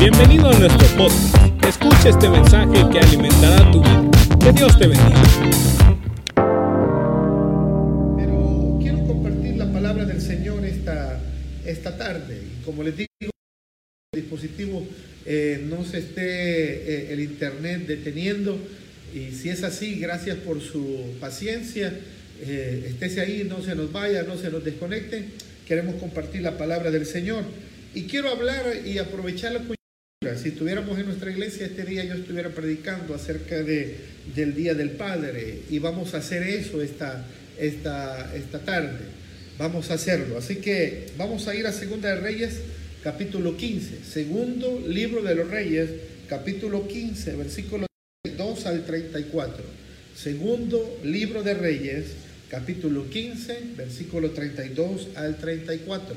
Bienvenido a nuestro podcast. Escucha este mensaje que alimentará tu vida. Que Dios te bendiga. Pero quiero compartir la palabra del Señor esta, esta tarde. Como les digo, el dispositivo eh, no se esté eh, el internet deteniendo. Y si es así, gracias por su paciencia. Eh, estése ahí, no se nos vaya, no se nos desconecte. Queremos compartir la palabra del Señor. Y quiero hablar y aprovechar la. Si estuviéramos en nuestra iglesia este día, yo estuviera predicando acerca de, del Día del Padre. Y vamos a hacer eso esta, esta, esta tarde. Vamos a hacerlo. Así que vamos a ir a Segunda de Reyes, capítulo 15. Segundo libro de los Reyes, capítulo 15, versículo 2 al 34. Segundo libro de Reyes, capítulo 15, versículo 32 al 34.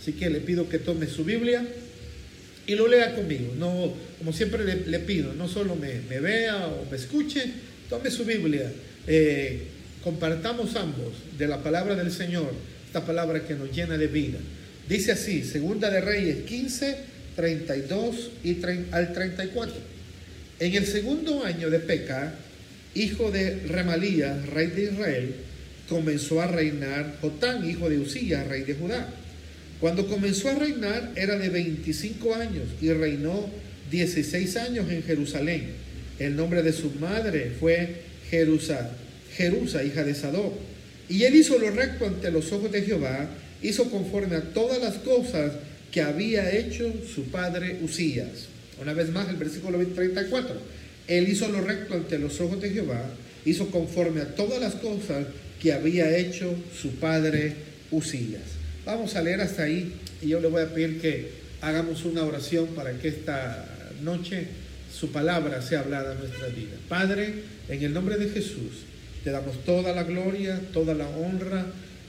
Así que le pido que tome su Biblia y lo lea conmigo. No, como siempre le, pido, no solo me, vea o me escuche, tome su Biblia. Eh, compartamos ambos de la palabra del Señor, esta palabra que nos llena de vida. Dice así, Segunda de Reyes 15, 32 y 30, al 34. En el segundo año de Peca, hijo de Remalías, rey de Israel, comenzó a reinar Jotán, hijo de Usías, rey de Judá. Cuando comenzó a reinar era de 25 años y reinó 16 años en Jerusalén. El nombre de su madre fue Jerusa, Jerusa, hija de Sadoc. Y él hizo lo recto ante los ojos de Jehová, hizo conforme a todas las cosas que había hecho su padre Usías. Una vez más el versículo 34. Él hizo lo recto ante los ojos de Jehová, hizo conforme a todas las cosas que había hecho su padre Usías. Vamos a leer hasta ahí y yo le voy a pedir que hagamos una oración para que esta noche su palabra sea hablada en nuestra vida. Padre, en el nombre de Jesús, te damos toda la gloria, toda la honra,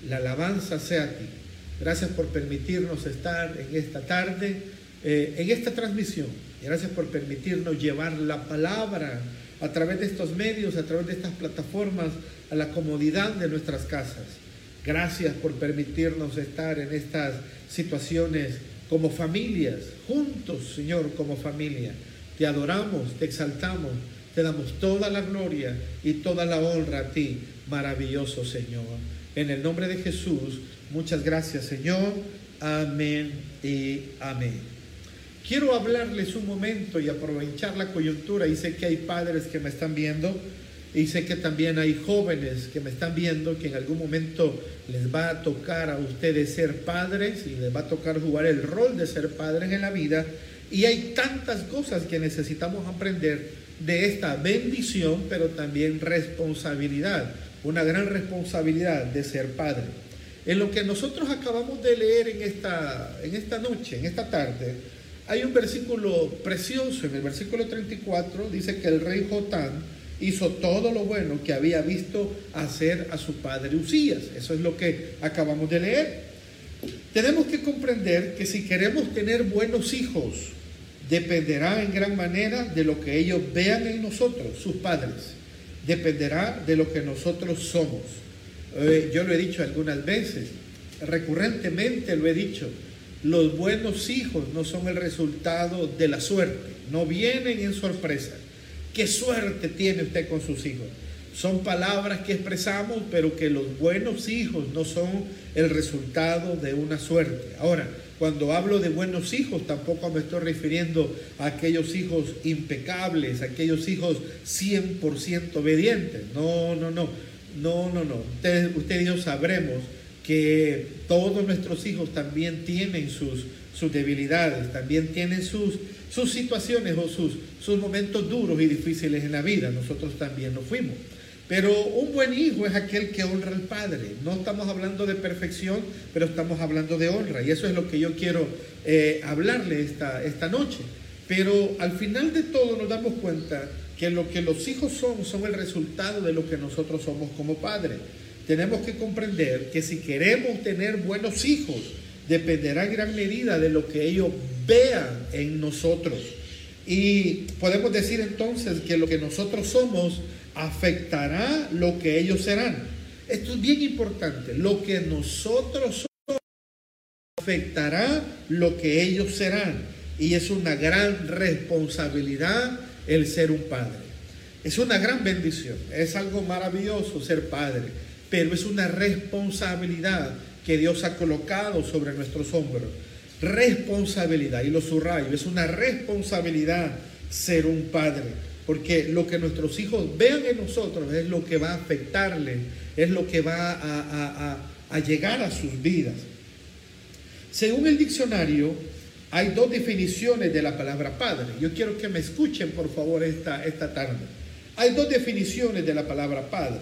la alabanza sea a ti. Gracias por permitirnos estar en esta tarde, eh, en esta transmisión. Gracias por permitirnos llevar la palabra a través de estos medios, a través de estas plataformas, a la comodidad de nuestras casas. Gracias por permitirnos estar en estas situaciones como familias, juntos, Señor, como familia. Te adoramos, te exaltamos, te damos toda la gloria y toda la honra a ti, maravilloso Señor. En el nombre de Jesús, muchas gracias, Señor. Amén y amén. Quiero hablarles un momento y aprovechar la coyuntura y sé que hay padres que me están viendo y sé que también hay jóvenes que me están viendo que en algún momento les va a tocar a ustedes ser padres y les va a tocar jugar el rol de ser padres en la vida. Y hay tantas cosas que necesitamos aprender de esta bendición, pero también responsabilidad, una gran responsabilidad de ser padre. En lo que nosotros acabamos de leer en esta, en esta noche, en esta tarde, hay un versículo precioso, en el versículo 34 dice que el rey Jotán, hizo todo lo bueno que había visto hacer a su padre Usías. Eso es lo que acabamos de leer. Tenemos que comprender que si queremos tener buenos hijos, dependerá en gran manera de lo que ellos vean en nosotros, sus padres. Dependerá de lo que nosotros somos. Eh, yo lo he dicho algunas veces, recurrentemente lo he dicho, los buenos hijos no son el resultado de la suerte, no vienen en sorpresa. ¿Qué suerte tiene usted con sus hijos? Son palabras que expresamos, pero que los buenos hijos no son el resultado de una suerte. Ahora, cuando hablo de buenos hijos, tampoco me estoy refiriendo a aquellos hijos impecables, a aquellos hijos 100% obedientes. No, no, no, no, no, no. Usted, usted y yo sabremos que todos nuestros hijos también tienen sus, sus debilidades, también tienen sus, sus situaciones o sus, sus momentos duros y difíciles en la vida. Nosotros también lo fuimos. Pero un buen hijo es aquel que honra al Padre. No estamos hablando de perfección, pero estamos hablando de honra. Y eso es lo que yo quiero eh, hablarle esta, esta noche. Pero al final de todo nos damos cuenta que lo que los hijos son son el resultado de lo que nosotros somos como padres. Tenemos que comprender que si queremos tener buenos hijos, dependerá en gran medida de lo que ellos vean en nosotros. Y podemos decir entonces que lo que nosotros somos afectará lo que ellos serán. Esto es bien importante. Lo que nosotros somos afectará lo que ellos serán. y es una gran responsabilidad el ser un padre. Es una gran bendición, es algo maravilloso ser padre, pero es una responsabilidad que Dios ha colocado sobre nuestros hombros. Responsabilidad, y lo subrayo, es una responsabilidad ser un padre, porque lo que nuestros hijos vean en nosotros es lo que va a afectarles, es lo que va a, a llegar a sus vidas. Según el diccionario, hay dos definiciones de la palabra padre. Yo quiero que me escuchen, por favor, esta, esta tarde. Hay dos definiciones de la palabra padre.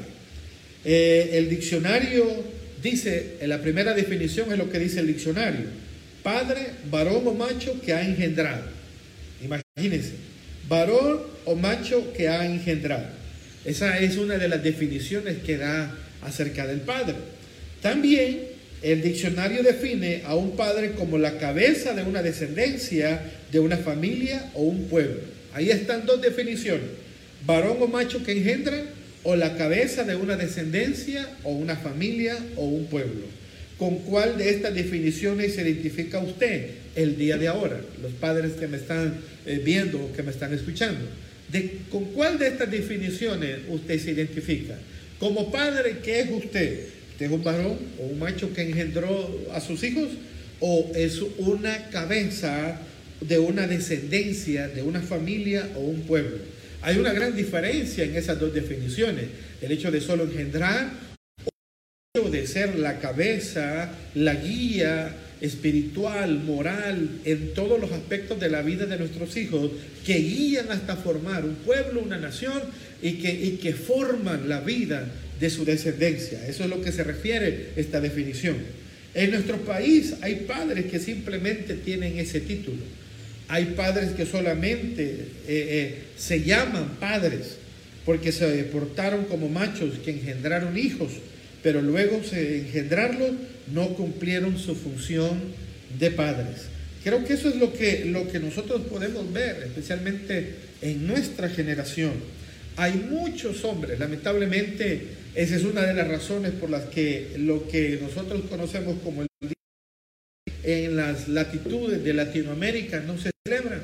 Eh, el diccionario dice, en la primera definición es lo que dice el diccionario. Padre, varón o macho que ha engendrado. Imagínense, varón o macho que ha engendrado. Esa es una de las definiciones que da acerca del padre. También el diccionario define a un padre como la cabeza de una descendencia, de una familia o un pueblo. Ahí están dos definiciones. Varón o macho que engendra o la cabeza de una descendencia o una familia o un pueblo. ¿Con cuál de estas definiciones se identifica usted el día de ahora? Los padres que me están eh, viendo o que me están escuchando. ¿De, ¿Con cuál de estas definiciones usted se identifica? Como padre, ¿qué es usted? ¿Usted es un varón o un macho que engendró a sus hijos? ¿O es una cabeza de una descendencia, de una familia o un pueblo? Hay una gran diferencia en esas dos definiciones. El hecho de solo engendrar o de ser la cabeza, la guía espiritual, moral, en todos los aspectos de la vida de nuestros hijos, que guían hasta formar un pueblo, una nación y que, y que forman la vida de su descendencia. Eso es lo que se refiere esta definición. En nuestro país hay padres que simplemente tienen ese título. Hay padres que solamente eh, eh, se llaman padres porque se portaron como machos que engendraron hijos, pero luego de engendrarlos no cumplieron su función de padres. Creo que eso es lo que, lo que nosotros podemos ver, especialmente en nuestra generación. Hay muchos hombres, lamentablemente, esa es una de las razones por las que lo que nosotros conocemos como el en las latitudes de Latinoamérica no se celebra,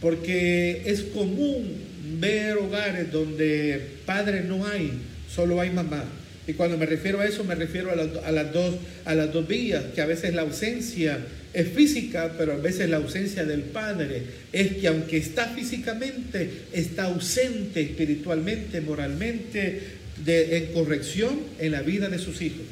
porque es común ver hogares donde padre no hay, solo hay mamá. Y cuando me refiero a eso, me refiero a, las dos, a las dos vías, que a veces la ausencia es física, pero a veces la ausencia del padre es que aunque está físicamente, está ausente espiritualmente, moralmente, de, en corrección en la vida de sus hijos.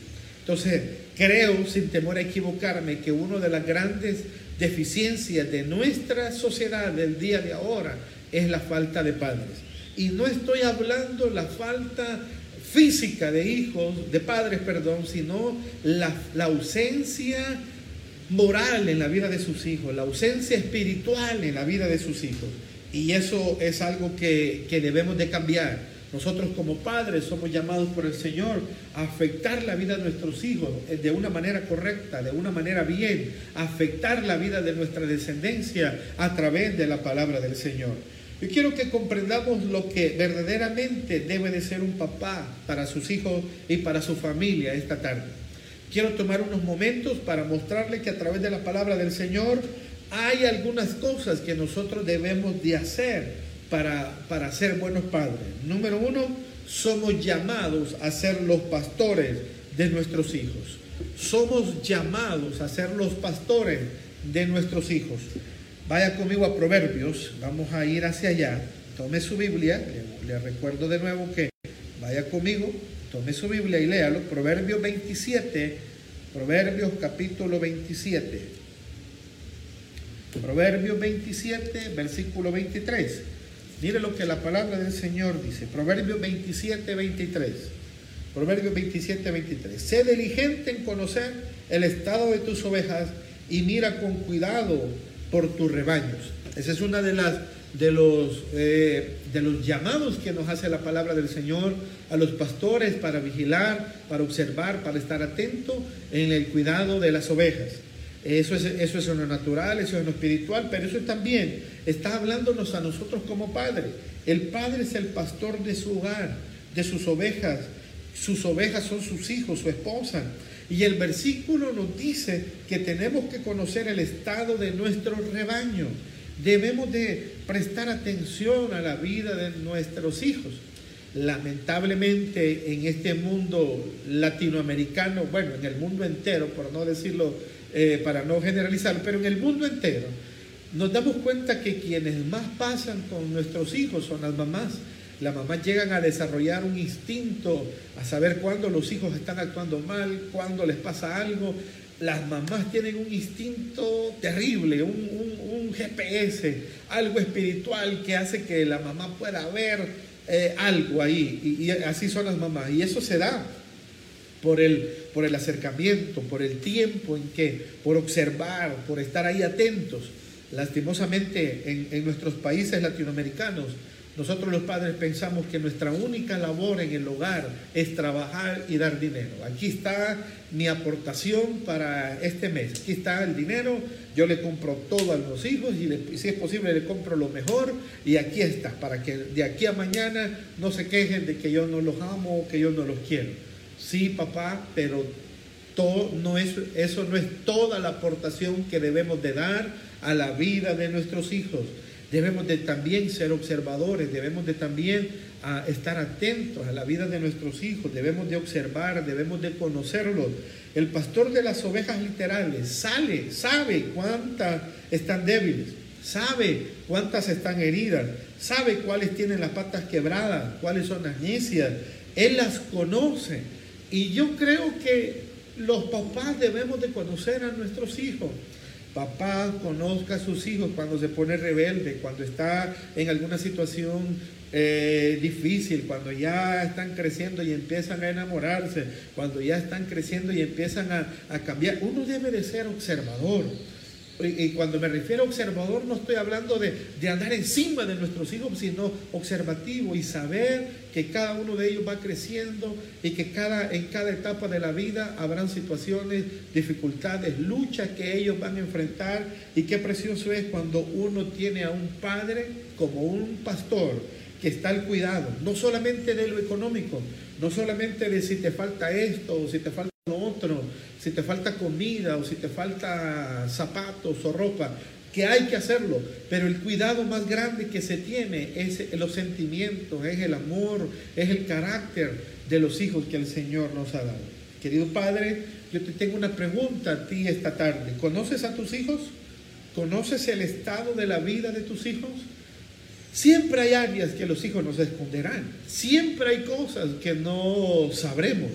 Entonces, creo, sin temor a equivocarme, que una de las grandes deficiencias de nuestra sociedad del día de ahora es la falta de padres. Y no estoy hablando la falta física de hijos, de padres, perdón, sino la, la ausencia moral en la vida de sus hijos, la ausencia espiritual en la vida de sus hijos. Y eso es algo que, que debemos de cambiar. Nosotros como padres somos llamados por el Señor a afectar la vida de nuestros hijos eh, de una manera correcta, de una manera bien, afectar la vida de nuestra descendencia a través de la palabra del Señor. Yo quiero que comprendamos lo que verdaderamente debe de ser un papá para sus hijos y para su familia esta tarde. Quiero tomar unos momentos para mostrarle que a través de la palabra del Señor hay algunas cosas que nosotros debemos de hacer para, para ser buenos padres. Número uno, somos llamados a ser los pastores de nuestros hijos. Somos llamados a ser los pastores de nuestros hijos. Vaya conmigo a Proverbios, vamos a ir hacia allá. Tome su Biblia, le, le recuerdo de nuevo que vaya conmigo, tome su Biblia y léalo. Proverbios 27, Proverbios capítulo 27. Proverbios 27, versículo 23. Mire lo que la palabra del Señor dice. Proverbios 27, 23. Proverbios 27, 23. Sé diligente en conocer el estado de tus ovejas y mira con cuidado por tus rebaños. Esa es una de las de los, eh, de los llamados que nos hace la palabra del Señor a los pastores para vigilar, para observar, para estar atento en el cuidado de las ovejas. Eso es, eso es en lo natural, eso es en lo espiritual, pero eso también está hablándonos a nosotros como padre. El padre es el pastor de su hogar, de sus ovejas. Sus ovejas son sus hijos, su esposa. Y el versículo nos dice que tenemos que conocer el estado de nuestro rebaño. debemos de prestar atención a la vida de nuestros hijos. Lamentablemente en este mundo latinoamericano, bueno, en el mundo entero, por no decirlo, eh, para no generalizar, pero en el mundo entero, nos damos cuenta que quienes más pasan con nuestros hijos son las mamás. Las mamás llegan a desarrollar un instinto, a saber cuándo los hijos están actuando mal, cuándo les pasa algo. Las mamás tienen un instinto terrible, un, GPS, algo espiritual que hace que la mamá pueda ver eh, algo ahí. Y, así son las mamás. Y eso se da por el, por el acercamiento, por el tiempo en que, por observar, por estar ahí atentos. Lastimosamente en, en nuestros países latinoamericanos, nosotros los padres pensamos que nuestra única labor en el hogar es trabajar y dar dinero. Aquí está mi aportación para este mes. Aquí está el dinero. Yo le compro todo a los hijos y si es posible le compro lo mejor. Y aquí está, para que de aquí a mañana no se quejen de que yo no los amo o que yo no los quiero. Sí, papá, pero todo no es, eso no es toda la aportación que debemos de dar a la vida de nuestros hijos. Debemos de también ser observadores, debemos de también ah, estar atentos a la vida de nuestros hijos, debemos de observar, debemos de conocerlos. El pastor de las ovejas literales sale, sabe cuántas están débiles, sabe cuántas están heridas, sabe cuáles tienen las patas quebradas, cuáles son las necias. Él las conoce. Y yo creo que los papás debemos de conocer a nuestros hijos. Papá conozca a sus hijos cuando se pone rebelde, cuando está en alguna situación eh, difícil, cuando ya están creciendo y empiezan a enamorarse, cuando ya están creciendo y empiezan a, a cambiar. Uno debe de ser observador. Y, cuando me refiero a observador, no estoy hablando de, andar encima de nuestros hijos, sino observativo y saber que cada uno de ellos va creciendo y que cada, en cada etapa de la vida habrán situaciones, dificultades, luchas que ellos van a enfrentar. Y qué precioso es cuando uno tiene a un padre como un pastor que está al cuidado, no solamente de lo económico, no solamente de si te falta esto o si te falta otro, si te falta comida o si te falta zapatos o ropa, que hay que hacerlo, pero el cuidado más grande que se tiene es los sentimientos, es el amor, es el carácter de los hijos que el Señor nos ha dado. Querido Padre, yo te tengo una pregunta a ti esta tarde. ¿Conoces a tus hijos? ¿Conoces el estado de la vida de tus hijos? Siempre hay áreas que los hijos nos esconderán. Siempre hay cosas que no sabremos.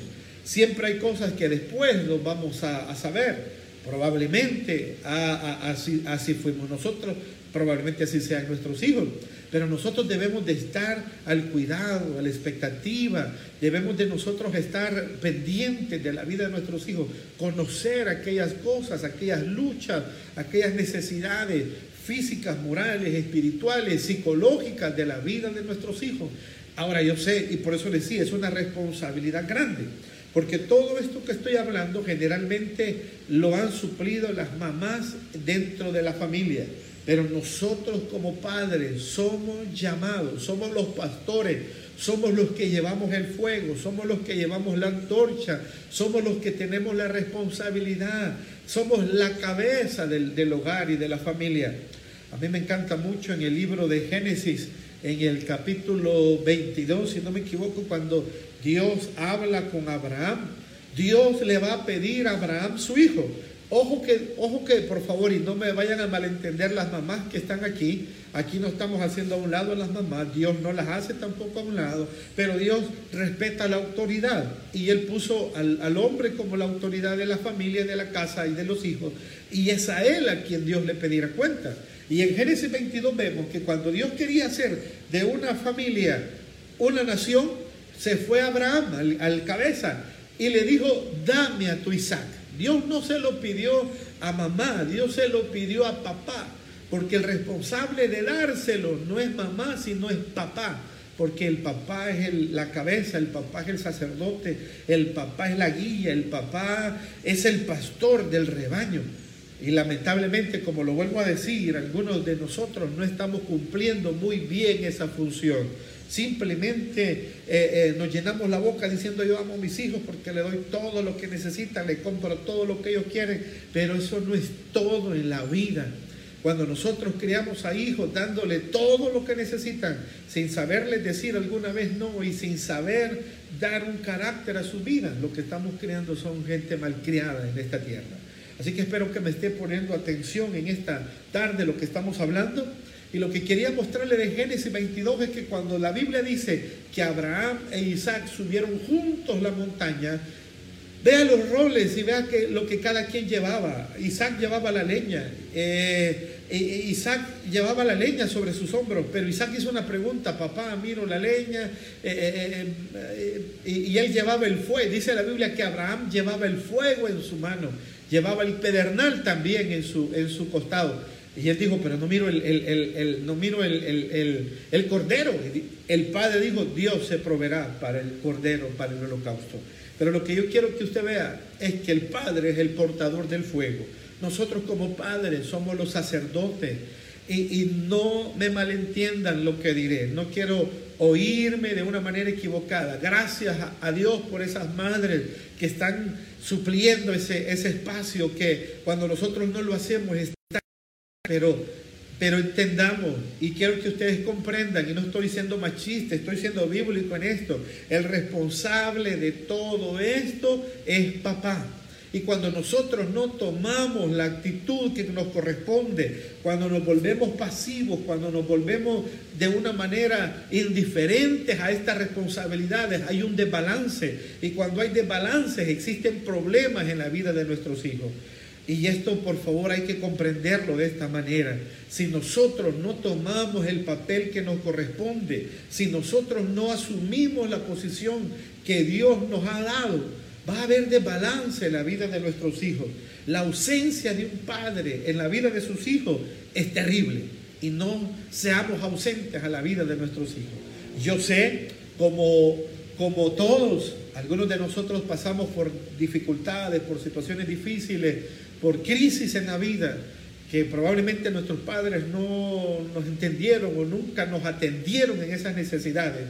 Siempre hay cosas que después los vamos a, saber. Probablemente así, así fuimos nosotros, probablemente así sean nuestros hijos. Pero nosotros debemos de estar al cuidado, a la expectativa, debemos de nosotros estar pendientes de la vida de nuestros hijos, conocer aquellas cosas, aquellas luchas, aquellas necesidades físicas, morales, espirituales, psicológicas de la vida de nuestros hijos. Ahora yo sé, y por eso decía, es una responsabilidad grande. Porque todo esto que estoy hablando generalmente lo han suplido las mamás dentro de la familia. Pero nosotros como padres somos llamados, somos los pastores, somos los que llevamos el fuego, somos los que llevamos la antorcha, somos los que tenemos la responsabilidad, somos la cabeza del, hogar y de la familia. A mí me encanta mucho en el libro de Génesis, en el capítulo 22, si no me equivoco, cuando Dios habla con Abraham. Dios le va a pedir a Abraham su hijo. Ojo que, ojo que, por favor, y no me vayan a malentender las mamás que están aquí. Aquí no estamos haciendo a un lado a las mamás, Dios no las hace tampoco a un lado, pero Dios respeta la autoridad. Y Él puso al, al hombre como la autoridad de la familia, de la casa y de los hijos. Y es a Él a quien Dios le pedirá cuenta. Y en Génesis 22 vemos que cuando Dios quería hacer de una familia una nación, se fue Abraham, al, cabeza, y le dijo, dame a tu Isaac. Dios no se lo pidió a mamá, Dios se lo pidió a papá, porque el responsable de dárselo no es mamá, sino es papá, porque el papá es la cabeza, el papá es el sacerdote, el papá es la guía, el papá es el pastor del rebaño. Y lamentablemente, como lo vuelvo a decir, algunos de nosotros no estamos cumpliendo muy bien esa función. Simplemente eh, eh, nos llenamos la boca diciendo yo amo a mis hijos porque le doy todo lo que necesitan, le compro todo lo que ellos quieren, pero eso no es todo en la vida. Cuando nosotros criamos a hijos dándole todo lo que necesitan, sin saberles decir alguna vez no y sin saber dar un carácter a su vida, lo que estamos creando son gente malcriada en esta tierra. Así que espero que me esté poniendo atención en esta tarde lo que estamos hablando. Y lo que quería mostrarle de Génesis 22 es que cuando la Biblia dice que Abraham e Isaac subieron juntos la montaña, Vea los roles y vea que, lo que cada quien llevaba. Isaac llevaba la leña. Eh, e, e Isaac llevaba la leña sobre sus hombros, pero Isaac hizo una pregunta, papá, miro la leña, eh, eh, y él llevaba el fuego. Dice la Biblia que Abraham llevaba el fuego en su mano, llevaba el pedernal también en su, en su costado. Y él dijo, pero no miro el, el no miro el, cordero. El padre dijo, Dios se proveerá para el cordero, para el holocausto. Pero lo que yo quiero que usted vea es que el Padre es el portador del fuego. Nosotros como padres somos los sacerdotes. Y, no me malentiendan lo que diré. No quiero oírme de una manera equivocada. Gracias a, Dios por esas madres que están supliendo ese, ese espacio que cuando nosotros no lo hacemos está. Pero pero entendamos, y quiero que ustedes comprendan, y no estoy siendo machista, estoy siendo bíblico en esto, el responsable de todo esto es papá. Y cuando nosotros no tomamos la actitud que nos corresponde, cuando nos volvemos pasivos, cuando nos volvemos de una manera indiferentes a estas responsabilidades, hay un desbalance. Y cuando hay desbalances existen problemas en la vida de nuestros hijos. Y esto por favor hay que comprenderlo de esta manera. Si nosotros no tomamos el papel que nos corresponde, si nosotros no asumimos la posición que Dios nos ha dado, va a haber desbalance en la vida de nuestros hijos. La ausencia de un padre en la vida de sus hijos es terrible. Y no seamos ausentes a la vida de nuestros hijos. Yo sé, como, como todos, algunos de nosotros pasamos por dificultades, por situaciones difíciles, por crisis en la vida que probablemente nuestros padres no nos entendieron o nunca nos atendieron en esas necesidades.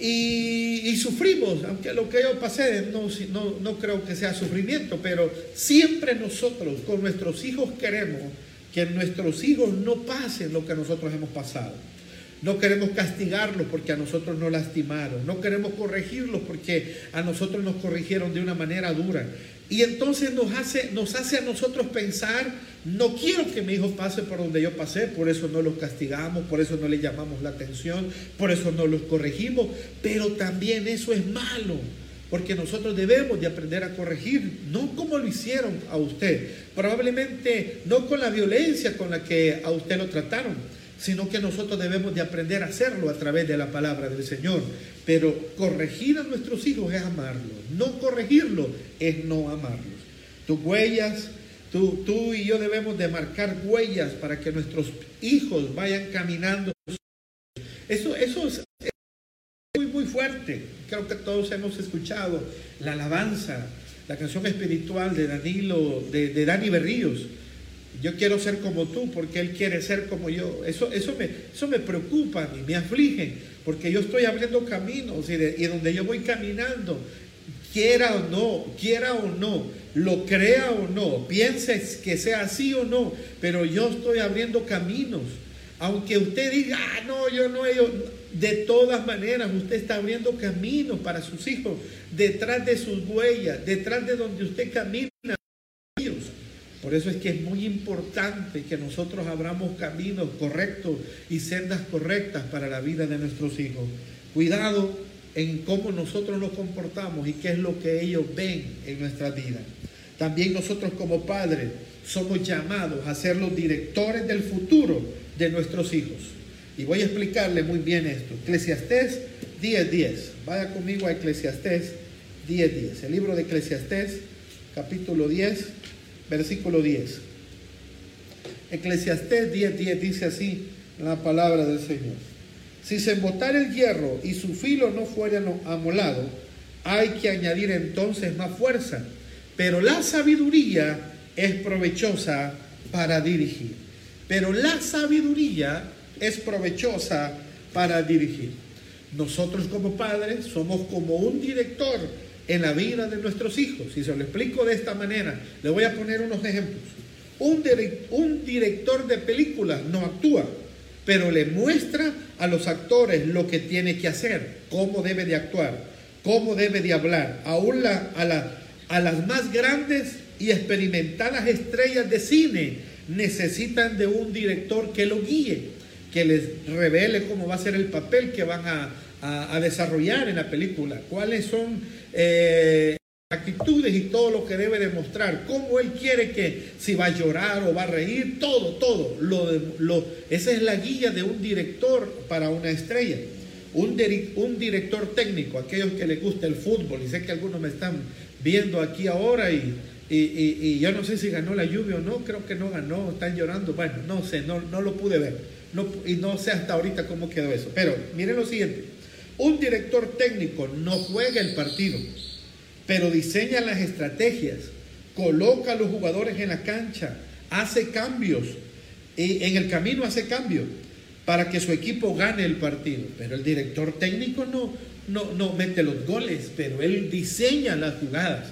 Y, sufrimos, aunque lo que yo pasé no, no, no creo que sea sufrimiento, pero siempre nosotros con nuestros hijos queremos que nuestros hijos no pasen lo que nosotros hemos pasado. No queremos castigarlos porque a nosotros nos lastimaron. No queremos corregirlos porque a nosotros nos corrigieron de una manera dura. Y entonces nos hace, nos hace a nosotros pensar, no quiero que mi hijo pase por donde yo pasé, por eso no los castigamos, por eso no le llamamos la atención, por eso no los corregimos, pero también eso es malo, porque nosotros debemos de aprender a corregir, no como lo hicieron a usted, probablemente no con la violencia con la que a usted lo trataron, sino que nosotros debemos de aprender a hacerlo a través de la palabra del Señor. Pero corregir a nuestros hijos es amarlos, no corregirlos es no amarlos. Tus huellas, tú, y yo debemos de marcar huellas para que nuestros hijos vayan caminando. Eso, eso es muy, muy fuerte. Creo que todos hemos escuchado la alabanza, la canción espiritual de Danilo, de, de Dani Berríos yo quiero ser como tú porque Él quiere ser como yo. Eso, eso, me, eso me preocupa y me aflige, porque yo estoy abriendo caminos y, y donde yo voy caminando, quiera o no, quiera o no, lo crea o no, pienses que sea así o no, pero yo estoy abriendo caminos. Aunque usted diga, ah, no, yo no, yo, de todas maneras, usted está abriendo caminos para sus hijos, detrás de sus huellas, detrás de donde usted camina. Por eso es que es muy importante que nosotros abramos caminos correctos y sendas correctas para la vida de nuestros hijos. Cuidado en cómo nosotros nos comportamos y qué es lo que ellos ven en nuestra vida. También nosotros como padres somos llamados a ser los directores del futuro de nuestros hijos. Y voy a explicarle muy bien esto. Eclesiastés 10.10. Vaya conmigo a Eclesiastés 10.10. El libro de Eclesiastés, capítulo 10 versículo 10. Eclesiastés 10, 10 dice así la palabra del Señor. Si se embotara el hierro y su filo no fuera amolado, hay que añadir entonces más fuerza. Pero la sabiduría es provechosa para dirigir. Pero la sabiduría es provechosa para dirigir. Nosotros como padres somos como un director en la vida de nuestros hijos. Si se lo explico de esta manera, le voy a poner unos ejemplos. Un, director de películas no actúa, pero le muestra a los actores lo que tiene que hacer, cómo debe de actuar, cómo debe de hablar. Aún a, a las más grandes y experimentadas estrellas de cine necesitan de un director que lo guíe, que les revele cómo va a ser el papel que van a, a, desarrollar en la película, cuáles son eh, actitudes y todo lo que debe demostrar, cómo él quiere que si va a llorar o va a reír, todo, todo. Lo, lo, esa es la guía de un director para una estrella. Un, un director técnico, aquellos que les gusta el fútbol, y sé que algunos me están viendo aquí ahora y, y, y, yo no sé si ganó la lluvia o no, creo que no ganó, están llorando, bueno, no sé, no, no lo pude ver, no, y no sé hasta ahorita cómo quedó eso, pero miren lo siguiente, un director técnico no juega el partido, pero diseña las estrategias, coloca a los jugadores en la cancha, hace cambios, y en el camino hace cambios para que su equipo gane el partido. Pero el director técnico no, no, no mete los goles, pero él diseña las jugadas.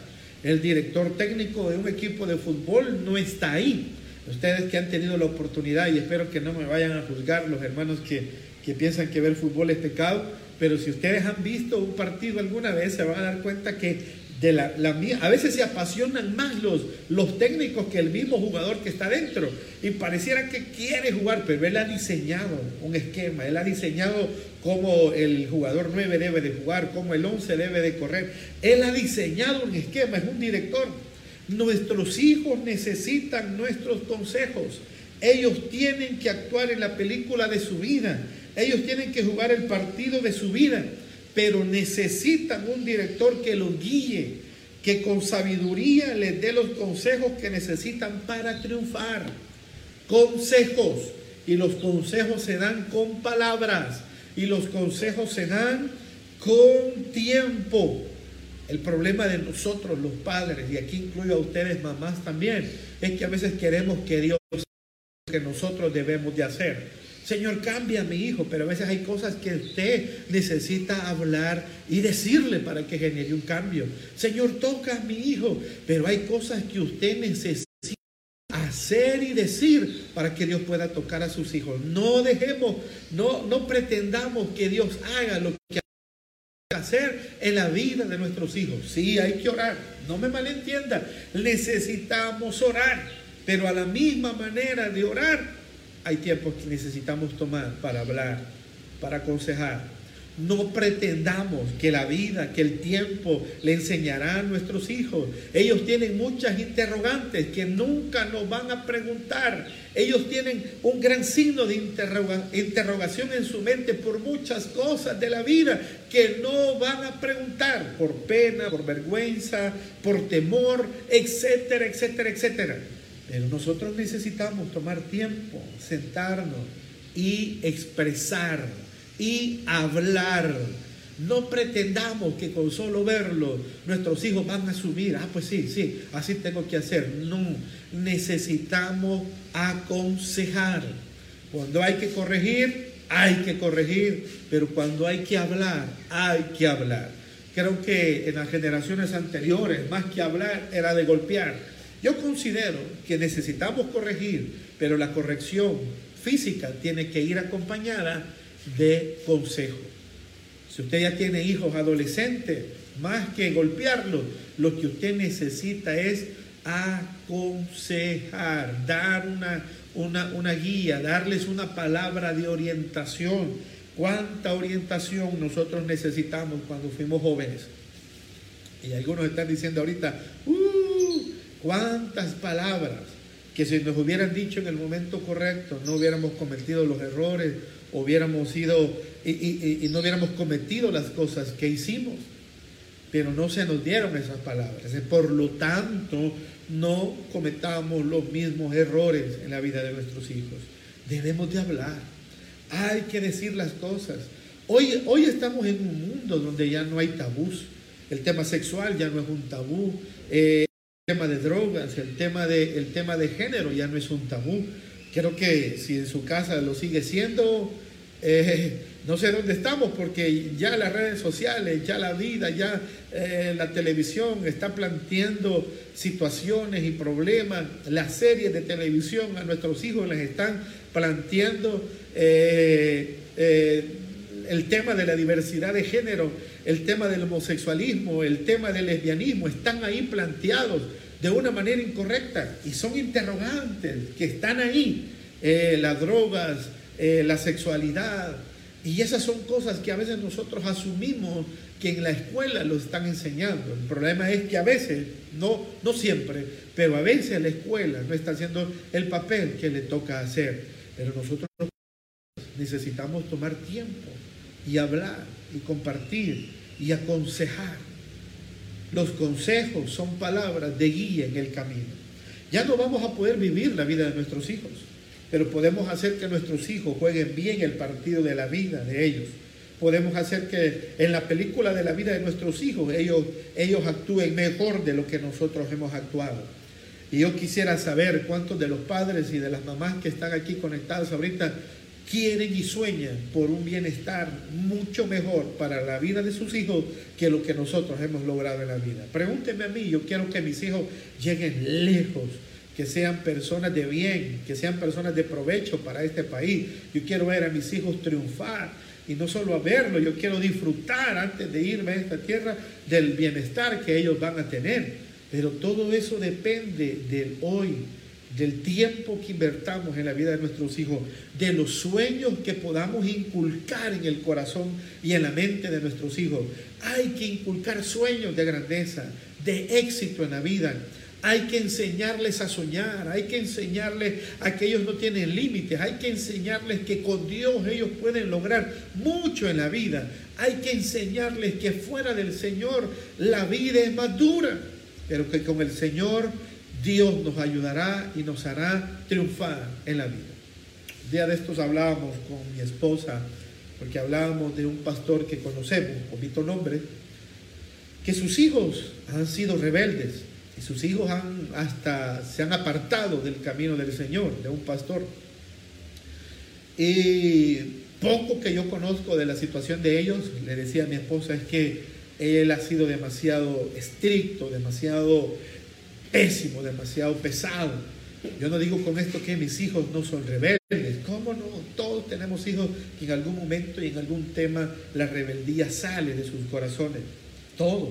El director técnico de un equipo de fútbol no está ahí. Ustedes que han tenido la oportunidad, y espero que no me vayan a juzgar los hermanos que, que piensan que ver fútbol es pecado, pero si ustedes han visto un partido alguna vez, se van a dar cuenta que de la, a veces se apasionan más los, los técnicos que el mismo jugador que está dentro. Y pareciera que quiere jugar, pero él ha diseñado un esquema, él ha diseñado cómo el jugador 9 debe de jugar, cómo el 11 debe de correr, él ha diseñado un esquema, es un director. Nuestros hijos necesitan nuestros consejos, ellos tienen que actuar en la película de su vida, ellos tienen que jugar el partido de su vida pero necesitan un director que los guíe, que con sabiduría les dé los consejos que necesitan para triunfar. Consejos. Y los consejos se dan con palabras. Y los consejos se dan con tiempo. El problema de nosotros los padres, y aquí incluyo a ustedes mamás también, es que a veces queremos que Dios que nosotros debemos de hacer. Señor, cambia a mi hijo, pero a veces hay cosas que usted necesita hablar y decirle para que genere un cambio. Señor, toca a mi hijo, pero hay cosas que usted necesita hacer y decir para que Dios pueda tocar a sus hijos. No dejemos, no, no pretendamos que Dios haga lo que hacer en la vida de nuestros hijos. Sí, hay que orar, no me malentienda, necesitamos orar, pero a la misma manera de orar hay tiempos que necesitamos tomar para hablar, para aconsejar. No pretendamos que la vida, que el tiempo le enseñará a nuestros hijos. Ellos tienen muchas interrogantes que nunca nos van a preguntar. Ellos tienen un gran signo de interrogación en su mente por muchas cosas de la vida que no van a preguntar por pena, por vergüenza, por temor, etcétera, etcétera, etcétera. Pero nosotros necesitamos tomar tiempo, sentarnos y expresar y hablar. No pretendamos que con solo verlo nuestros hijos van a asumir, ah, pues sí, sí, así tengo que hacer. No, necesitamos aconsejar. Cuando hay que corregir, hay que corregir, pero cuando hay que hablar, hay que hablar. Creo que en las generaciones anteriores, más que hablar, era de golpear yo considero que necesitamos corregir, pero la corrección física tiene que ir acompañada de consejo. Si usted ya tiene hijos adolescentes, más que golpearlos, lo que usted necesita es aconsejar, dar una, una, una guía, darles una palabra de orientación. ¿Cuánta orientación nosotros necesitamos cuando fuimos jóvenes? Y algunos están diciendo ahorita, uh, cuántas palabras que si nos hubieran dicho en el momento correcto, no hubiéramos cometido los errores, hubiéramos ido y, no hubiéramos cometido las cosas que hicimos. Pero no se nos dieron esas palabras. Por lo tanto, no cometamos los mismos errores en la vida de nuestros hijos. Debemos de hablar. Hay que decir las cosas. Hoy, hoy estamos en un mundo donde ya no hay tabús. El tema sexual ya no es un tabú. Eh, tema de drogas, el tema de, el tema de género ya no es un tabú. Creo que si en su casa lo sigue siendo, eh, no sé dónde estamos porque ya las redes sociales, ya la vida, ya eh, la televisión está planteando situaciones y problemas. Las series de televisión a nuestros hijos les están planteando eh, el tema de la diversidad de género, el tema del homosexualismo, el tema del lesbianismo. Están ahí planteados de una manera incorrecta y son interrogantes que están ahí. las drogas, la sexualidad, y esas son cosas que a veces nosotros asumimos que en la escuela lo están enseñando. El problema es que a veces, no, no siempre, pero a veces la escuela no está haciendo el papel que le toca hacer. Pero nosotros necesitamos tomar tiempo y hablar y compartir y aconsejar. Los consejos son palabras de guía en el camino. Ya no vamos a poder vivir la vida de nuestros hijos pero podemos hacer que nuestros hijos jueguen bien el partido de la vida de ellos. Podemos hacer que en la película de la vida de nuestros hijos ellos, ellos actúen mejor de lo que nosotros hemos actuado. Y yo quisiera saber cuántos de los padres y de las mamás que están aquí conectados ahorita quieren y sueñan por un bienestar mucho mejor para la vida de sus hijos que lo que nosotros hemos logrado en la vida. Pregúntenme a mí, yo quiero que mis hijos lleguen lejos que sean personas de bien, que sean personas de provecho para este país. Yo quiero ver a mis hijos triunfar y no solo a verlo, yo quiero disfrutar antes de irme a esta tierra del bienestar que ellos van a tener. Pero todo eso depende del hoy, del tiempo que invertamos en la vida de nuestros hijos, de los sueños que podamos inculcar en el corazón y en la mente de nuestros hijos. Hay que inculcar sueños de grandeza, de éxito en la vida. Hay que enseñarles a soñar, hay que enseñarles a que ellos no tienen límites, hay que enseñarles que con Dios ellos pueden lograr mucho en la vida. Hay que enseñarles que fuera del Señor la vida es más dura, pero que con el Señor Dios nos ayudará y nos hará triunfar en la vida. Un día de estos hablábamos con mi esposa, porque hablábamos de un pastor que conocemos, omito nombre, que sus hijos han sido rebeldes y sus hijos han hasta se han apartado del camino del Señor, de un pastor. Y poco que yo conozco de la situación de ellos, le decía a mi esposa, es que él ha sido demasiado estricto, demasiado pésimo, demasiado pesado. Yo no digo con esto que mis hijos no son rebeldes. ¿Cómo no? Todos tenemos hijos que en algún momento y en algún tema la rebeldía sale de sus corazones. Todos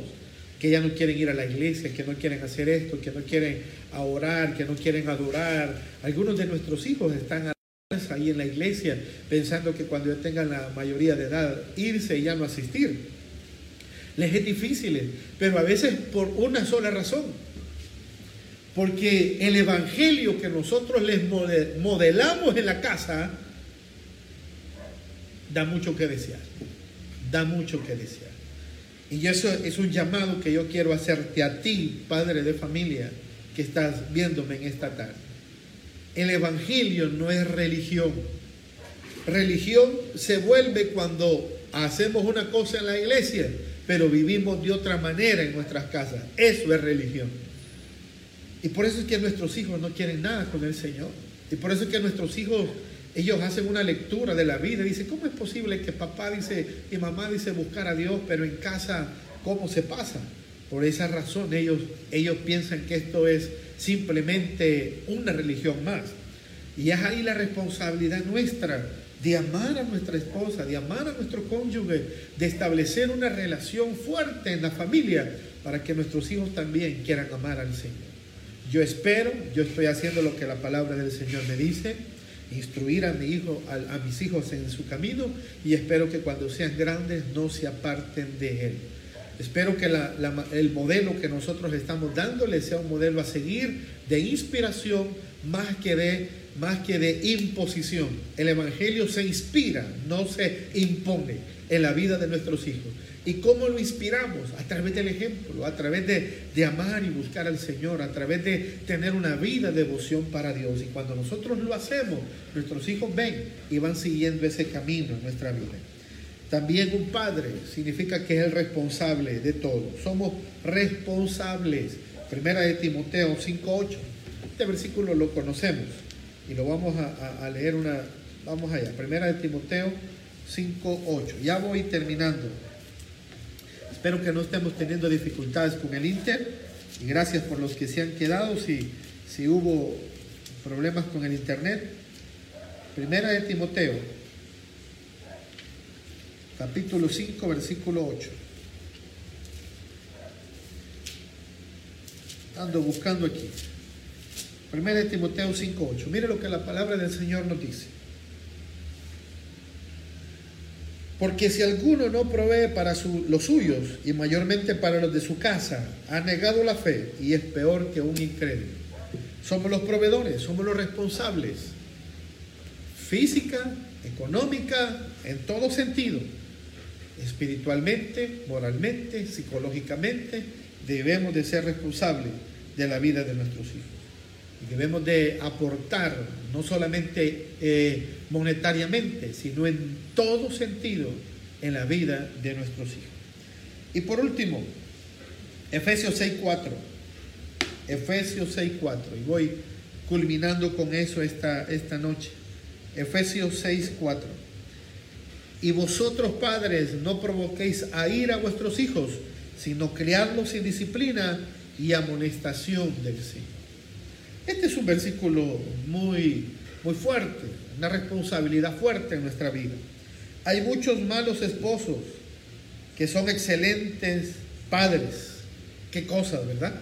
que ya no quieren ir a la iglesia, que no quieren hacer esto, que no quieren orar, que no quieren adorar. Algunos de nuestros hijos están ahí en la iglesia pensando que cuando ya tengan la mayoría de edad, irse y ya no asistir. Les es difícil, pero a veces por una sola razón. Porque el evangelio que nosotros les modelamos en la casa da mucho que desear. Da mucho que desear. Y eso es un llamado que yo quiero hacerte a ti, padre de familia, que estás viéndome en esta tarde. El Evangelio no es religión. Religión se vuelve cuando hacemos una cosa en la iglesia, pero vivimos de otra manera en nuestras casas. Eso es religión. Y por eso es que nuestros hijos no quieren nada con el Señor. Y por eso es que nuestros hijos ellos hacen una lectura de la vida y dicen, ¿cómo es posible que papá dice y mamá dice buscar a Dios, pero en casa, ¿cómo se pasa? Por esa razón ellos, ellos piensan que esto es simplemente una religión más. Y es ahí la responsabilidad nuestra de amar a nuestra esposa, de amar a nuestro cónyuge, de establecer una relación fuerte en la familia para que nuestros hijos también quieran amar al Señor. Yo espero, yo estoy haciendo lo que la palabra del Señor me dice instruir a, mi hijo, a, mis hijos en su camino y espero que cuando sean grandes no se aparten de él. Espero que el modelo que nosotros estamos dándoles sea un modelo a seguir de inspiración más que de, más que de imposición. El Evangelio se inspira, no se impone en la vida de nuestros hijos. ¿Y cómo lo inspiramos? A través del ejemplo, a través de, amar y buscar al Señor, a través de tener una vida de devoción para Dios. Y cuando nosotros lo hacemos, nuestros hijos ven y van siguiendo ese camino en nuestra vida. También un padre significa que es el responsable de todo. Somos responsables. Primera de Timoteo 5.8. Este versículo lo conocemos y lo vamos a, a leer una... Vamos allá. Primera de Timoteo 5, 8. Ya voy terminando. Espero que no estemos teniendo dificultades con el Inter. Y gracias por los que se han quedado. Si, si hubo problemas con el Internet. Primera de Timoteo, capítulo 5, versículo 8. Ando buscando aquí. Primera de Timoteo 5, 8. Mire lo que la palabra del Señor nos dice. Porque si alguno no provee para los suyos y mayormente para los de su casa, ha negado la fe y es peor que un incrédulo. Somos los proveedores, somos los responsables. Física, económica, en todo sentido. Espiritualmente, moralmente, psicológicamente, debemos de ser responsables de la vida de nuestros hijos. Y debemos de aportar, no solamente eh, monetariamente, sino en todo sentido en la vida de nuestros hijos. Y por último, Efesios 6.4. Efesios 6.4. Y voy culminando con eso esta, esta noche. Efesios 6.4. Y vosotros padres no provoquéis a ir a vuestros hijos, sino criarlos en disciplina y amonestación del Señor. Este es un versículo muy, muy fuerte, una responsabilidad fuerte en nuestra vida. Hay muchos malos esposos que son excelentes padres. Qué cosas, ¿verdad?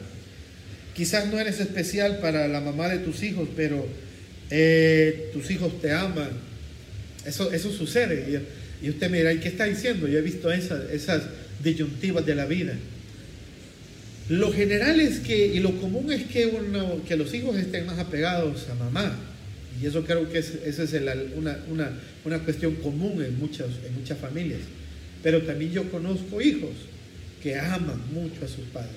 Quizás no eres especial para la mamá de tus hijos, pero eh, tus hijos te aman. Eso, eso sucede. Y, usted mira, ¿y qué está diciendo? Yo he visto esas, esas disyuntivas de la vida. Lo general es que, y lo común es que, uno, que los hijos estén más apegados a mamá. Y eso creo que es, esa es una, una, una, cuestión común en muchas, en muchas familias. Pero también yo conozco hijos que aman mucho a sus padres.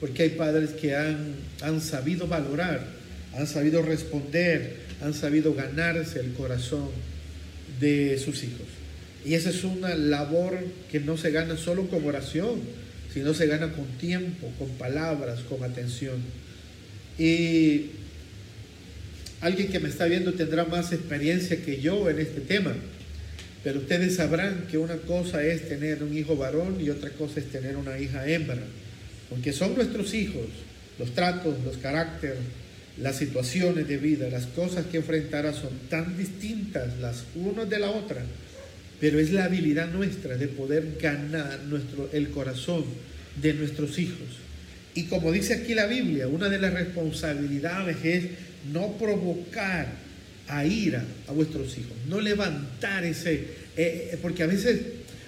Porque hay padres que han, han sabido valorar, han sabido responder, han sabido ganarse el corazón de sus hijos. Y esa es una labor que no se gana solo con oración, sino se gana con tiempo, con palabras, con atención. Y alguien que me está viendo tendrá más experiencia que yo en este tema, pero ustedes sabrán que una cosa es tener un hijo varón y otra cosa es tener una hija hembra, porque son nuestros hijos, los tratos, los caracteres, las situaciones de vida, las cosas que enfrentará son tan distintas las unas de la otra, pero es la habilidad nuestra de poder ganar nuestro, el corazón de nuestros hijos. Y como dice aquí la Biblia, una de las responsabilidades es no provocar a ira a vuestros hijos, no levantar ese, eh, eh, porque a veces,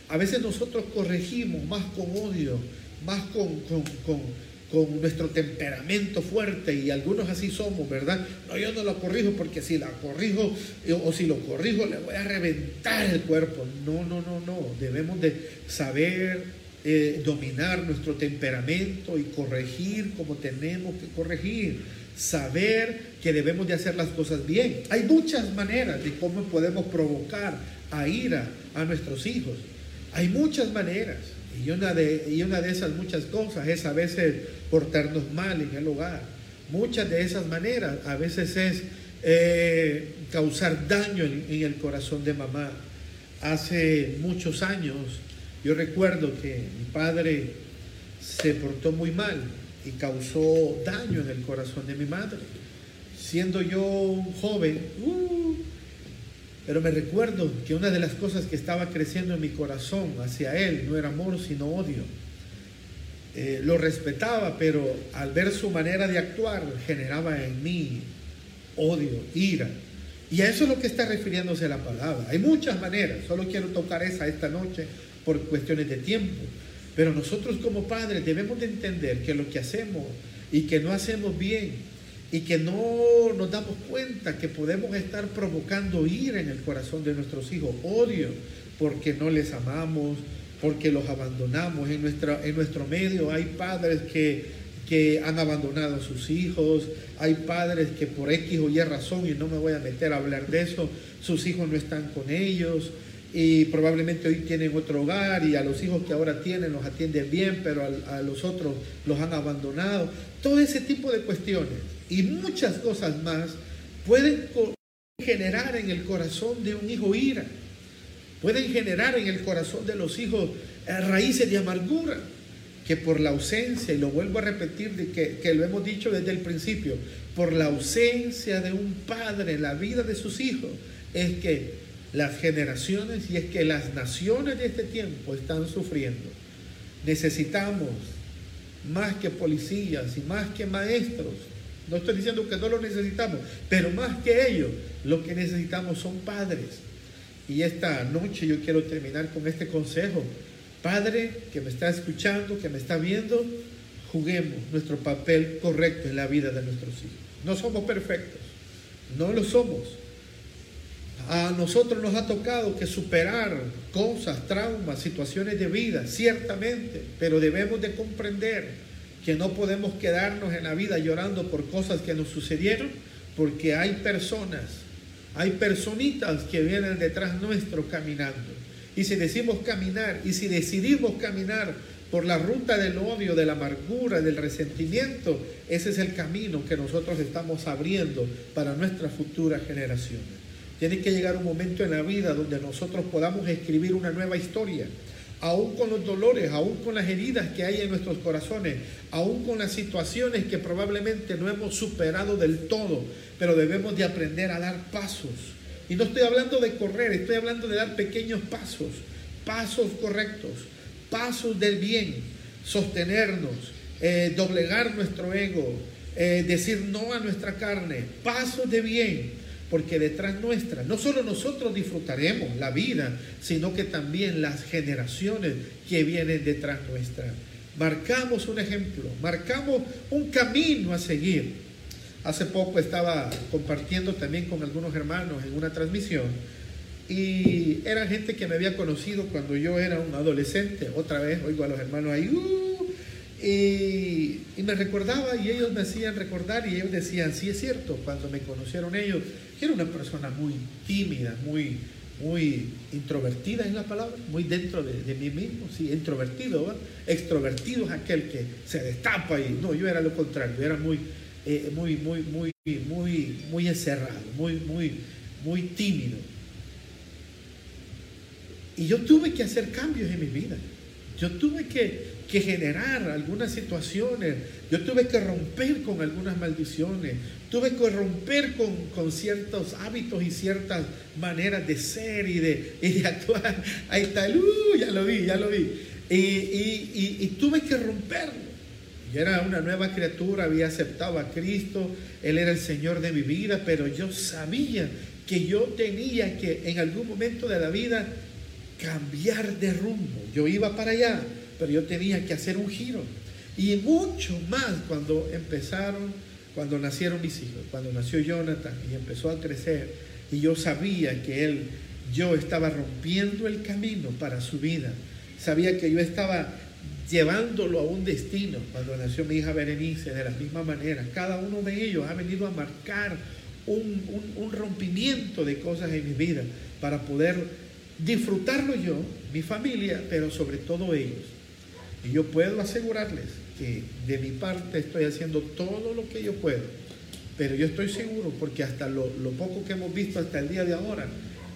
a veces nosotros corregimos más con odio, más con, con, con, nuestro temperamento fuerte y algunos así somos, ¿verdad? No, yo no lo corrijo porque si la corrijo eh, o si lo corrijo le voy a reventar el cuerpo. No, no, no, no. Debemos de saber dominar nuestro temperamento y corregir como tenemos que corregir saber que debemos de hacer las cosas bien. Hay muchas maneras de cómo podemos provocar a ira a nuestros hijos. Hay muchas maneras. Y una de, y una de esas muchas cosas es a veces portarnos mal en el hogar. Muchas de esas maneras a veces es eh, causar daño en, el corazón de mamá. Hace muchos años yo recuerdo que mi padre se portó muy mal y causó daño en el corazón de mi madre. Siendo yo joven, uh, pero me recuerdo que una de las cosas que estaba creciendo en mi corazón hacia él no era amor, sino odio. Eh, lo respetaba, pero al ver su manera de actuar generaba en mí odio, ira. Y a eso es lo que está refiriéndose la palabra. Hay muchas maneras, solo quiero tocar esa esta noche por cuestiones de tiempo. Pero nosotros como padres debemos de entender que lo que hacemos y que no hacemos bien y que no nos damos cuenta que podemos estar provocando ira en el corazón de nuestros hijos, odio, porque no les amamos, porque los abandonamos. En, nuestra, en nuestro medio hay padres que, que han abandonado a sus hijos, hay padres que por X o Y razón, y no me voy a meter a hablar de eso, sus hijos no están con ellos, y probablemente hoy tienen otro hogar y a los hijos que ahora tienen los atienden bien, pero a, los otros los han abandonado. Todo ese tipo de cuestiones y muchas cosas más pueden generar en el corazón de un hijo ira. Pueden generar en el corazón de los hijos eh, raíces de amargura que por la ausencia, y lo vuelvo a repetir, que, que, lo hemos dicho desde el principio, por la ausencia de un padre en la vida de sus hijos, es que las generaciones y es que las naciones de este tiempo están sufriendo. Necesitamos más que policías y más que maestros. No estoy diciendo que no lo necesitamos, pero más que ellos, lo que necesitamos son padres. Y esta noche yo quiero terminar con este consejo. Padre que me está escuchando, que me está viendo, juguemos nuestro papel correcto en la vida de nuestros hijos. No somos perfectos, no lo somos. A nosotros nos ha tocado que superar cosas, traumas, situaciones de vida, ciertamente, pero debemos de comprender que no podemos quedarnos en la vida llorando por cosas que nos sucedieron, porque hay personas, hay personitas que vienen detrás nuestro caminando. Y si decimos caminar, y si decidimos caminar por la ruta del odio, de la amargura, del resentimiento, ese es el camino que nosotros estamos abriendo para nuestras futuras generaciones. Tiene que llegar un momento en la vida donde nosotros podamos escribir una nueva historia, aún con los dolores, aún con las heridas que hay en nuestros corazones, aún con las situaciones que probablemente no hemos superado del todo, pero debemos de aprender a dar pasos. Y no estoy hablando de correr, estoy hablando de dar pequeños pasos, pasos correctos, pasos del bien, sostenernos, eh, doblegar nuestro ego, eh, decir no a nuestra carne, pasos de bien porque detrás nuestra, no solo nosotros disfrutaremos la vida, sino que también las generaciones que vienen detrás nuestra. Marcamos un ejemplo, marcamos un camino a seguir. Hace poco estaba compartiendo también con algunos hermanos en una transmisión y era gente que me había conocido cuando yo era un adolescente. Otra vez oigo a los hermanos ahí, uh, y, me recordaba y ellos me hacían recordar y ellos decían, sí es cierto, cuando me conocieron ellos, era una persona muy tímida, muy, muy introvertida en la palabra, muy dentro de, mí mismo, sí, introvertido, extrovertido es aquel que se destapa y no, yo era lo contrario, yo era muy, eh, muy, muy, muy, muy, muy encerrado, muy, muy, muy tímido. Y yo tuve que hacer cambios en mi vida. Yo tuve que que generar algunas situaciones. Yo tuve que romper con algunas maldiciones. Tuve que romper con, ciertos hábitos y ciertas maneras de ser y de, actuar. Ahí está, uh, ya lo vi, ya lo vi. Y, tuve que romperlo. Yo era una nueva criatura, había aceptado a Cristo, Él era el Señor de mi vida, pero yo sabía que yo tenía que en algún momento de la vida cambiar de rumbo. Yo iba para allá, pero yo tenía que hacer un giro. Y mucho más cuando empezaron, cuando nacieron mis hijos, cuando nació Jonathan y empezó a crecer, y yo sabía que él, yo estaba rompiendo el camino para su vida. Sabía que yo estaba llevándolo a un destino. Cuando nació mi hija Berenice, de la misma manera, cada uno de ellos ha venido a marcar un, un rompimiento de cosas en mi vida para poder disfrutarlo yo, mi familia, pero sobre todo ellos. Y yo puedo asegurarles que de mi parte estoy haciendo todo lo que yo puedo. Pero yo estoy seguro, porque hasta lo, poco que hemos visto hasta el día de ahora,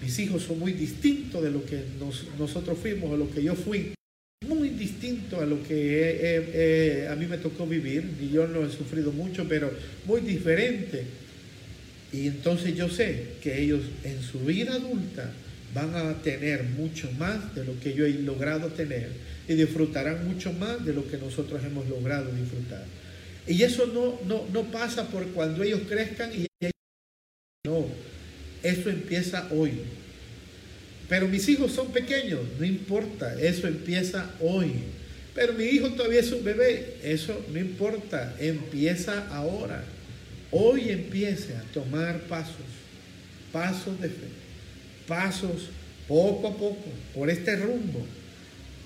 mis hijos son muy distintos de lo que nosotros fuimos o lo que yo fui. Muy distinto a lo que a mí me tocó vivir, y yo no he sufrido mucho, pero muy diferente. Y entonces yo sé que ellos en su vida adulta van a tener mucho más de lo que yo he logrado tener y disfrutarán mucho más de lo que nosotros hemos logrado disfrutar. Y eso no, no, no pasa por cuando ellos crezcan y no, eso empieza hoy. Pero mis hijos son pequeños, no importa, eso empieza hoy. Pero mi hijo todavía es un bebé, eso no importa, empieza ahora. Hoy empiece a tomar pasos, pasos de fe, pasos poco a poco por este rumbo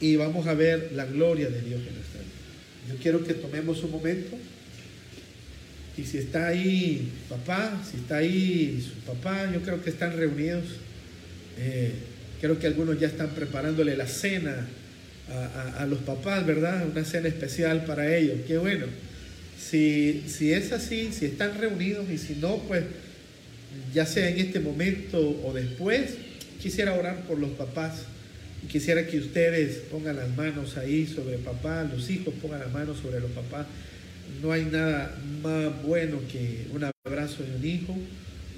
y vamos a ver la gloria de Dios en nuestra vida. Yo quiero que tomemos un momento y si está ahí papá, si está ahí su papá, yo creo que están reunidos. Eh, creo que algunos ya están preparándole la cena a, los papás, ¿verdad? Una cena especial para ellos. Qué bueno. Si, si es así, si están reunidos y si no, pues ya sea en este momento o después, quisiera orar por los papás y quisiera que ustedes pongan las manos ahí sobre papá, los hijos pongan las manos sobre los papás. No hay nada más bueno que un abrazo de un hijo.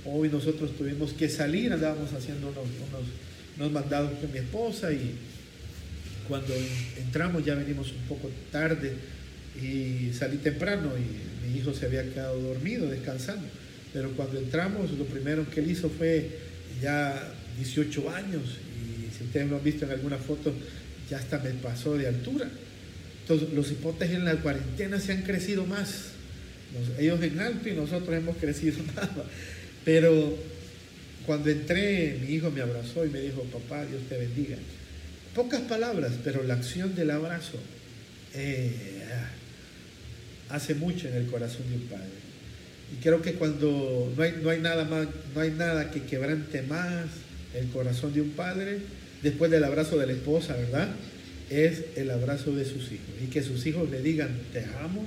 Hoy nosotros tuvimos que salir, andábamos haciendo unos, unos, mandados con mi esposa y cuando entramos ya venimos un poco tarde y salí temprano y mi hijo se había quedado dormido, descansando. Pero cuando entramos, lo primero que él hizo fue ya 18 años y si ustedes lo han visto en alguna foto, ya hasta me pasó de altura. Entonces, los hipotes en la cuarentena se han crecido más. ellos en alto y nosotros hemos crecido más. Pero cuando entré, mi hijo me abrazó y me dijo, papá, Dios te bendiga. Pocas palabras, pero la acción del abrazo eh, hace mucho en el corazón de un padre. Y creo que cuando no hay, no hay nada más, no hay nada que quebrante más el corazón de un padre, después del abrazo de la esposa, ¿verdad? Es el abrazo de sus hijos. Y que sus hijos le digan, te amo,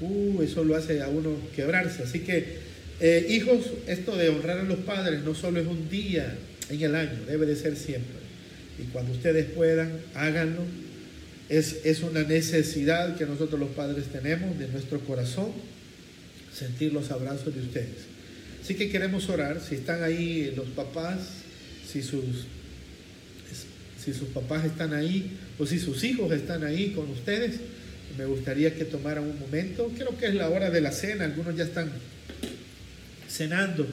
uh, eso lo hace a uno quebrarse. Así que, eh, hijos, esto de honrar a los padres no solo es un día en el año, debe de ser siempre. Y cuando ustedes puedan, háganlo. Es, es una necesidad que nosotros los padres tenemos de nuestro corazón, sentir los abrazos de ustedes. Así que queremos orar, si están ahí los papás, si sus, si sus papás están ahí o si sus hijos están ahí con ustedes, me gustaría que tomaran un momento. Creo que es la hora de la cena, algunos ya están cenando,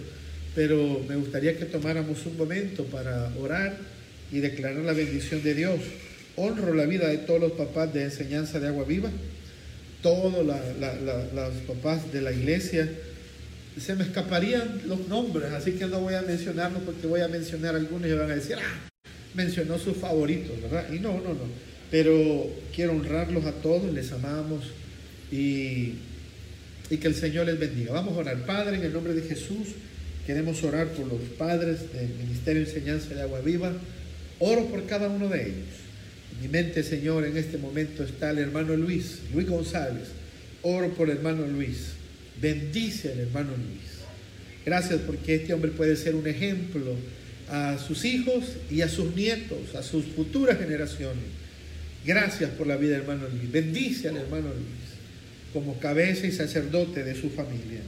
pero me gustaría que tomáramos un momento para orar y declarar la bendición de Dios. Honro la vida de todos los papás de enseñanza de agua viva, todos los papás de la iglesia. Se me escaparían los nombres, así que no voy a mencionarlos porque voy a mencionar algunos y van a decir, ah, mencionó sus favoritos, ¿verdad? Y no, no, no. Pero quiero honrarlos a todos, les amamos y, y que el Señor les bendiga. Vamos a orar, Padre, en el nombre de Jesús. Queremos orar por los padres del Ministerio de Enseñanza de Agua Viva. Oro por cada uno de ellos. Mi mente, Señor, en este momento está el hermano Luis, Luis González. Oro por el hermano Luis. Bendice al hermano Luis. Gracias porque este hombre puede ser un ejemplo a sus hijos y a sus nietos, a sus futuras generaciones. Gracias por la vida hermano Luis. Bendice al hermano Luis como cabeza y sacerdote de su familia.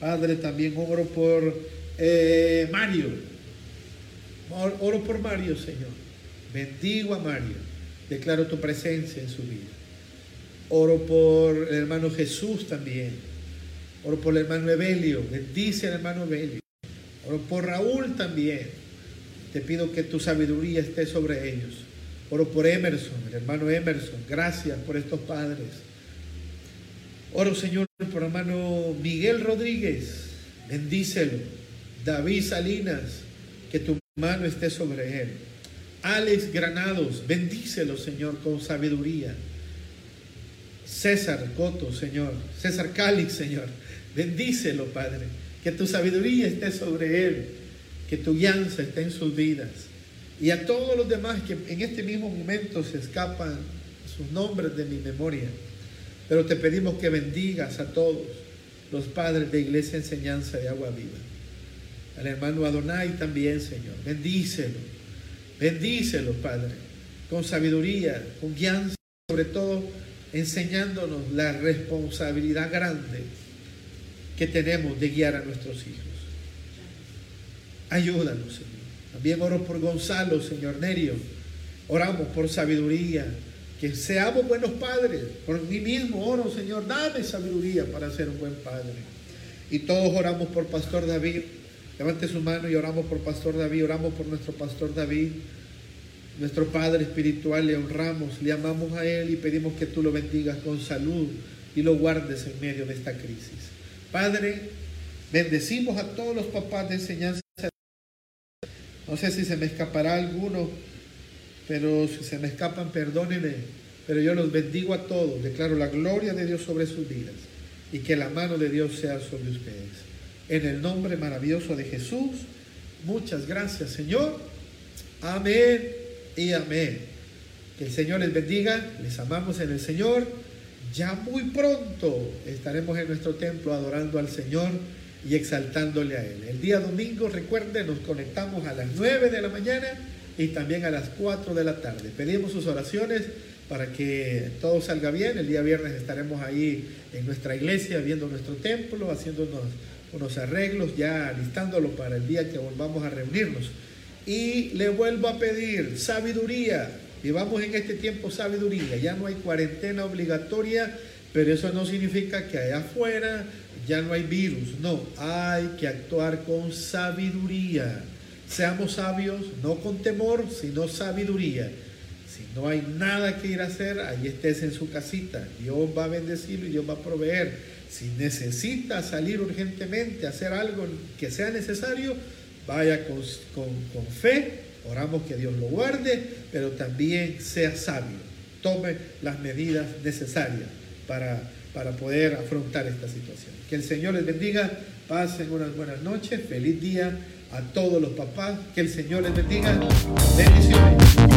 Padre, también oro por eh, Mario. Oro por Mario, Señor. Bendigo a Mario. Declaro tu presencia en su vida. Oro por el hermano Jesús también. Oro por el hermano Evelio. Bendice al hermano Evelio. Oro por Raúl también. Te pido que tu sabiduría esté sobre ellos. Oro por Emerson, el hermano Emerson. Gracias por estos padres. Oro, Señor, por hermano Miguel Rodríguez. Bendícelo. David Salinas, que tu mano esté sobre él. Alex Granados, bendícelo, Señor, con sabiduría. César Coto, Señor. César Cálix, Señor. Bendícelo, Padre. Que tu sabiduría esté sobre él que tu guianza esté en sus vidas. Y a todos los demás que en este mismo momento se escapan sus nombres de mi memoria. Pero te pedimos que bendigas a todos los padres de Iglesia Enseñanza de Agua Viva. Al hermano Adonai también, Señor. Bendícelo. Bendícelo, Padre. Con sabiduría, con guianza, sobre todo enseñándonos la responsabilidad grande que tenemos de guiar a nuestros hijos. Ayúdanos, Señor. También oro por Gonzalo, Señor Nerio. Oramos por sabiduría. Que seamos buenos padres. Por mí mismo oro, Señor, dame sabiduría para ser un buen padre. Y todos oramos por Pastor David. Levante su mano y oramos por Pastor David. Oramos por nuestro Pastor David. Nuestro Padre espiritual, le honramos, le amamos a Él y pedimos que tú lo bendigas con salud y lo guardes en medio de esta crisis. Padre, bendecimos a todos los papás de enseñanza no sé si se me escapará alguno, pero si se me escapan, perdónenme. Pero yo los bendigo a todos. Declaro la gloria de Dios sobre sus vidas y que la mano de Dios sea sobre ustedes. En el nombre maravilloso de Jesús, muchas gracias, Señor. Amén y amén. Que el Señor les bendiga. Les amamos en el Señor. Ya muy pronto estaremos en nuestro templo adorando al Señor y exaltándole a Él. El día domingo, recuerden, nos conectamos a las 9 de la mañana y también a las 4 de la tarde. Pedimos sus oraciones para que todo salga bien. El día viernes estaremos ahí en nuestra iglesia, viendo nuestro templo, haciendo unos, arreglos, ya listándolo para el día que volvamos a reunirnos. Y le vuelvo a pedir sabiduría. Llevamos en este tiempo sabiduría. Ya no hay cuarentena obligatoria, pero eso no significa que allá afuera ya no hay virus. No, hay que actuar con sabiduría. Seamos sabios, no con temor, sino sabiduría. Si no hay nada que ir a hacer, ahí estés en su casita. Dios va a bendecirlo y Dios va a proveer. Si necesita salir urgentemente hacer algo que sea necesario, vaya con, con fe. Oramos que Dios lo guarde, pero también sea sabio. Tome las medidas necesarias para, para poder afrontar esta situación. Que el Señor les bendiga. Pasen unas buenas noches. Feliz día a todos los papás. Que el Señor les bendiga. Bendiciones.